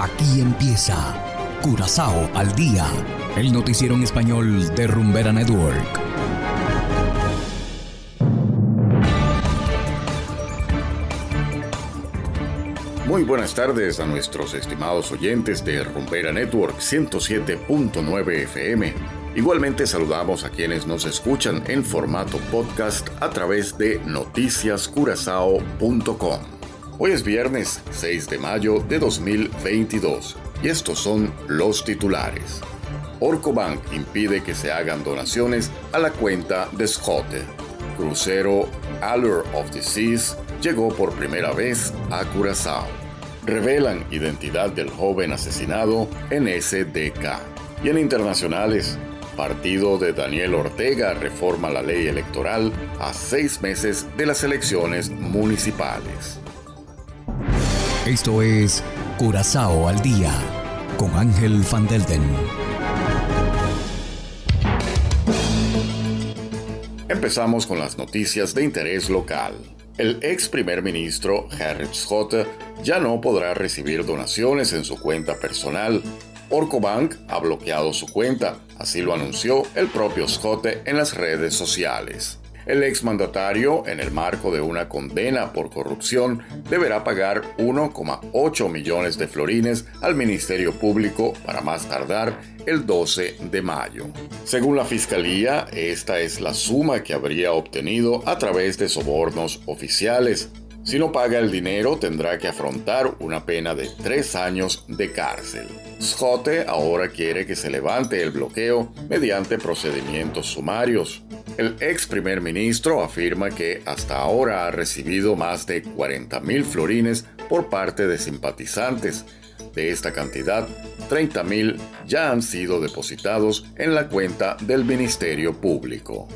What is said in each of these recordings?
Aquí empieza Curazao al día, el noticiero en español de Rumbera Network. Muy buenas tardes a nuestros estimados oyentes de Rumbera Network 107.9 FM. Igualmente saludamos a quienes nos escuchan en formato podcast a través de noticiascurazao.com. Hoy es viernes 6 de mayo de 2022 y estos son los titulares. Orcobank impide que se hagan donaciones a la cuenta de Scott. Crucero Allure of the Seas llegó por primera vez a Curazao. Revelan identidad del joven asesinado en SDK. Y en internacionales, partido de Daniel Ortega reforma la ley electoral a seis meses de las elecciones municipales. Esto es Curazao al Día con Ángel Van Delden. Empezamos con las noticias de interés local. El ex primer ministro Harry Scott ya no podrá recibir donaciones en su cuenta personal. Orcobank ha bloqueado su cuenta, así lo anunció el propio Scott en las redes sociales. El exmandatario, en el marco de una condena por corrupción, deberá pagar 1,8 millones de florines al Ministerio Público para más tardar el 12 de mayo. Según la Fiscalía, esta es la suma que habría obtenido a través de sobornos oficiales. Si no paga el dinero, tendrá que afrontar una pena de tres años de cárcel. Schotte ahora quiere que se levante el bloqueo mediante procedimientos sumarios. El ex primer ministro afirma que hasta ahora ha recibido más de 40 mil florines por parte de simpatizantes. De esta cantidad, 30 mil ya han sido depositados en la cuenta del Ministerio Público.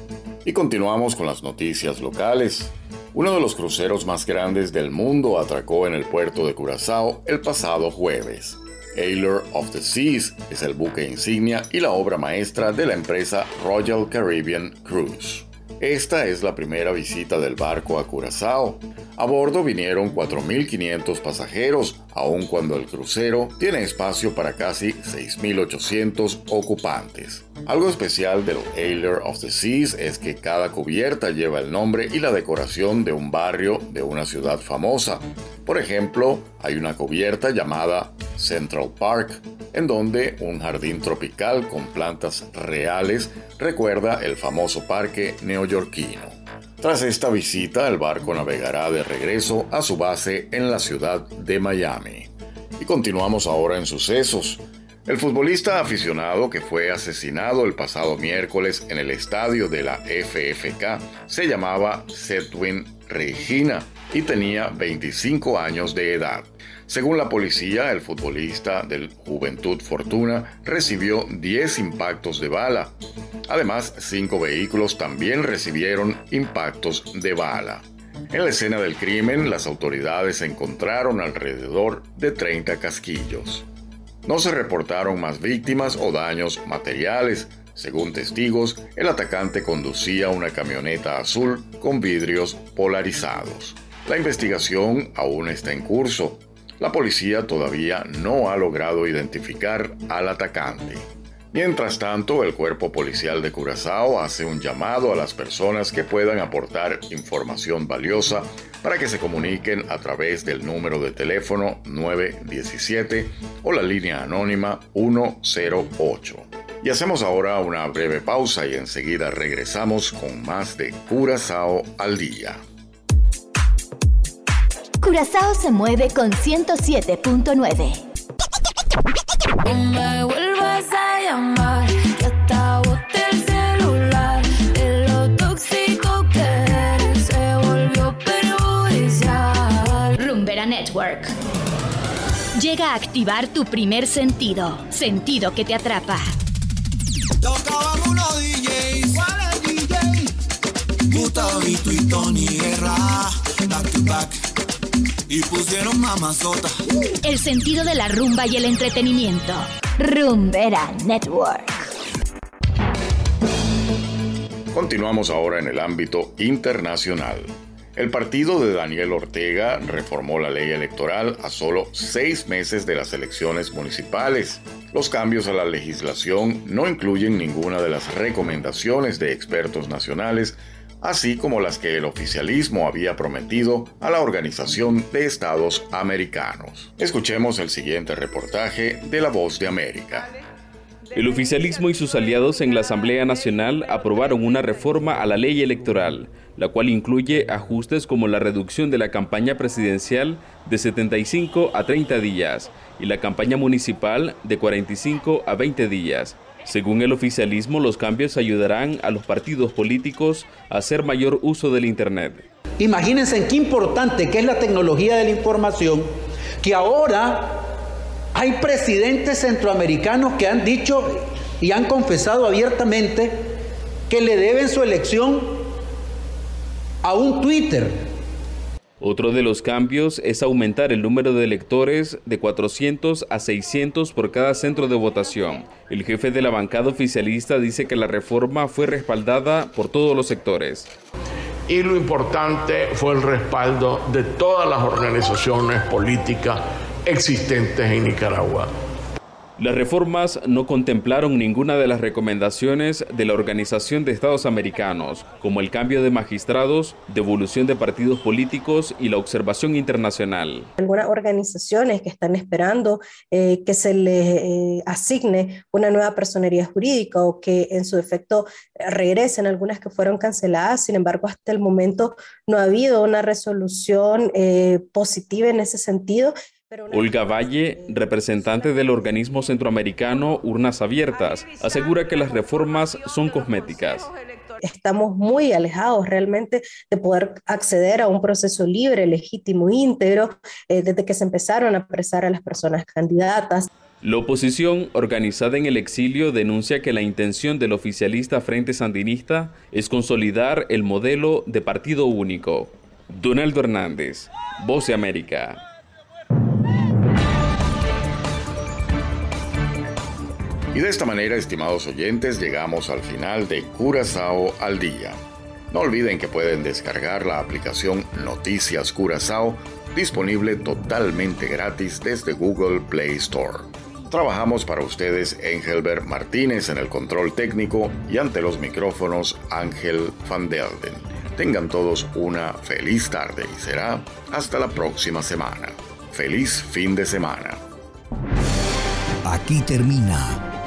Y continuamos con las noticias locales. Uno de los cruceros más grandes del mundo atracó en el puerto de Curazao el pasado jueves. Ailer of the Seas es el buque insignia y la obra maestra de la empresa Royal Caribbean Cruise. Esta es la primera visita del barco a Curazao. A bordo vinieron 4.500 pasajeros, aun cuando el crucero tiene espacio para casi 6.800 ocupantes. Algo especial del Ailer of the Seas es que cada cubierta lleva el nombre y la decoración de un barrio de una ciudad famosa. Por ejemplo, hay una cubierta llamada Central Park, en donde un jardín tropical con plantas reales recuerda el famoso parque neoyorquino. Tras esta visita, el barco navegará de regreso a su base en la ciudad de Miami. Y continuamos ahora en sucesos. El futbolista aficionado que fue asesinado el pasado miércoles en el estadio de la FFK se llamaba Sedwin Regina y tenía 25 años de edad. Según la policía, el futbolista del Juventud Fortuna recibió 10 impactos de bala. Además, cinco vehículos también recibieron impactos de bala. En la escena del crimen, las autoridades encontraron alrededor de 30 casquillos. No se reportaron más víctimas o daños materiales. Según testigos, el atacante conducía una camioneta azul con vidrios polarizados. La investigación aún está en curso. La policía todavía no ha logrado identificar al atacante. Mientras tanto, el cuerpo policial de Curazao hace un llamado a las personas que puedan aportar información valiosa para que se comuniquen a través del número de teléfono 917 o la línea anónima 108. Y hacemos ahora una breve pausa y enseguida regresamos con más de Curazao al día. Curazao se mueve con 107.9. me vuelvas a llamar, que hasta el celular. De lo tóxico que eres, se volvió perjudicial. Rumbera Network. Llega a activar tu primer sentido, sentido que te atrapa. Tocaban unos DJs, ¿cuáles DJ? Gustavito y Tony Guerra, back to back y pusieron mamazota. El sentido de la rumba y el entretenimiento. Rumbera Network. Continuamos ahora en el ámbito internacional. El partido de Daniel Ortega reformó la ley electoral a solo seis meses de las elecciones municipales. Los cambios a la legislación no incluyen ninguna de las recomendaciones de expertos nacionales así como las que el oficialismo había prometido a la Organización de Estados Americanos. Escuchemos el siguiente reportaje de La Voz de América. El oficialismo y sus aliados en la Asamblea Nacional aprobaron una reforma a la ley electoral, la cual incluye ajustes como la reducción de la campaña presidencial de 75 a 30 días y la campaña municipal de 45 a 20 días, según el oficialismo, los cambios ayudarán a los partidos políticos a hacer mayor uso del Internet. Imagínense qué importante que es la tecnología de la información, que ahora hay presidentes centroamericanos que han dicho y han confesado abiertamente que le deben su elección a un Twitter otro de los cambios es aumentar el número de electores de 400 a 600 por cada centro de votación. El jefe de la bancada oficialista dice que la reforma fue respaldada por todos los sectores. Y lo importante fue el respaldo de todas las organizaciones políticas existentes en Nicaragua. Las reformas no contemplaron ninguna de las recomendaciones de la Organización de Estados Americanos, como el cambio de magistrados, devolución de partidos políticos y la observación internacional. Algunas organizaciones que están esperando eh, que se les eh, asigne una nueva personería jurídica o que en su defecto regresen algunas que fueron canceladas, sin embargo hasta el momento no ha habido una resolución eh, positiva en ese sentido Olga Valle, representante del organismo centroamericano Urnas Abiertas, asegura que las reformas son cosméticas. Estamos muy alejados realmente de poder acceder a un proceso libre, legítimo, íntegro, eh, desde que se empezaron a apresar a las personas candidatas. La oposición, organizada en el exilio, denuncia que la intención del oficialista Frente Sandinista es consolidar el modelo de partido único. Donaldo Hernández, Voz de América. Y de esta manera, estimados oyentes, llegamos al final de Curazao al Día. No olviden que pueden descargar la aplicación Noticias Curazao, disponible totalmente gratis desde Google Play Store. Trabajamos para ustedes Engelbert Martínez en el control técnico y ante los micrófonos Ángel Van Delden. Tengan todos una feliz tarde y será hasta la próxima semana. Feliz fin de semana. Aquí termina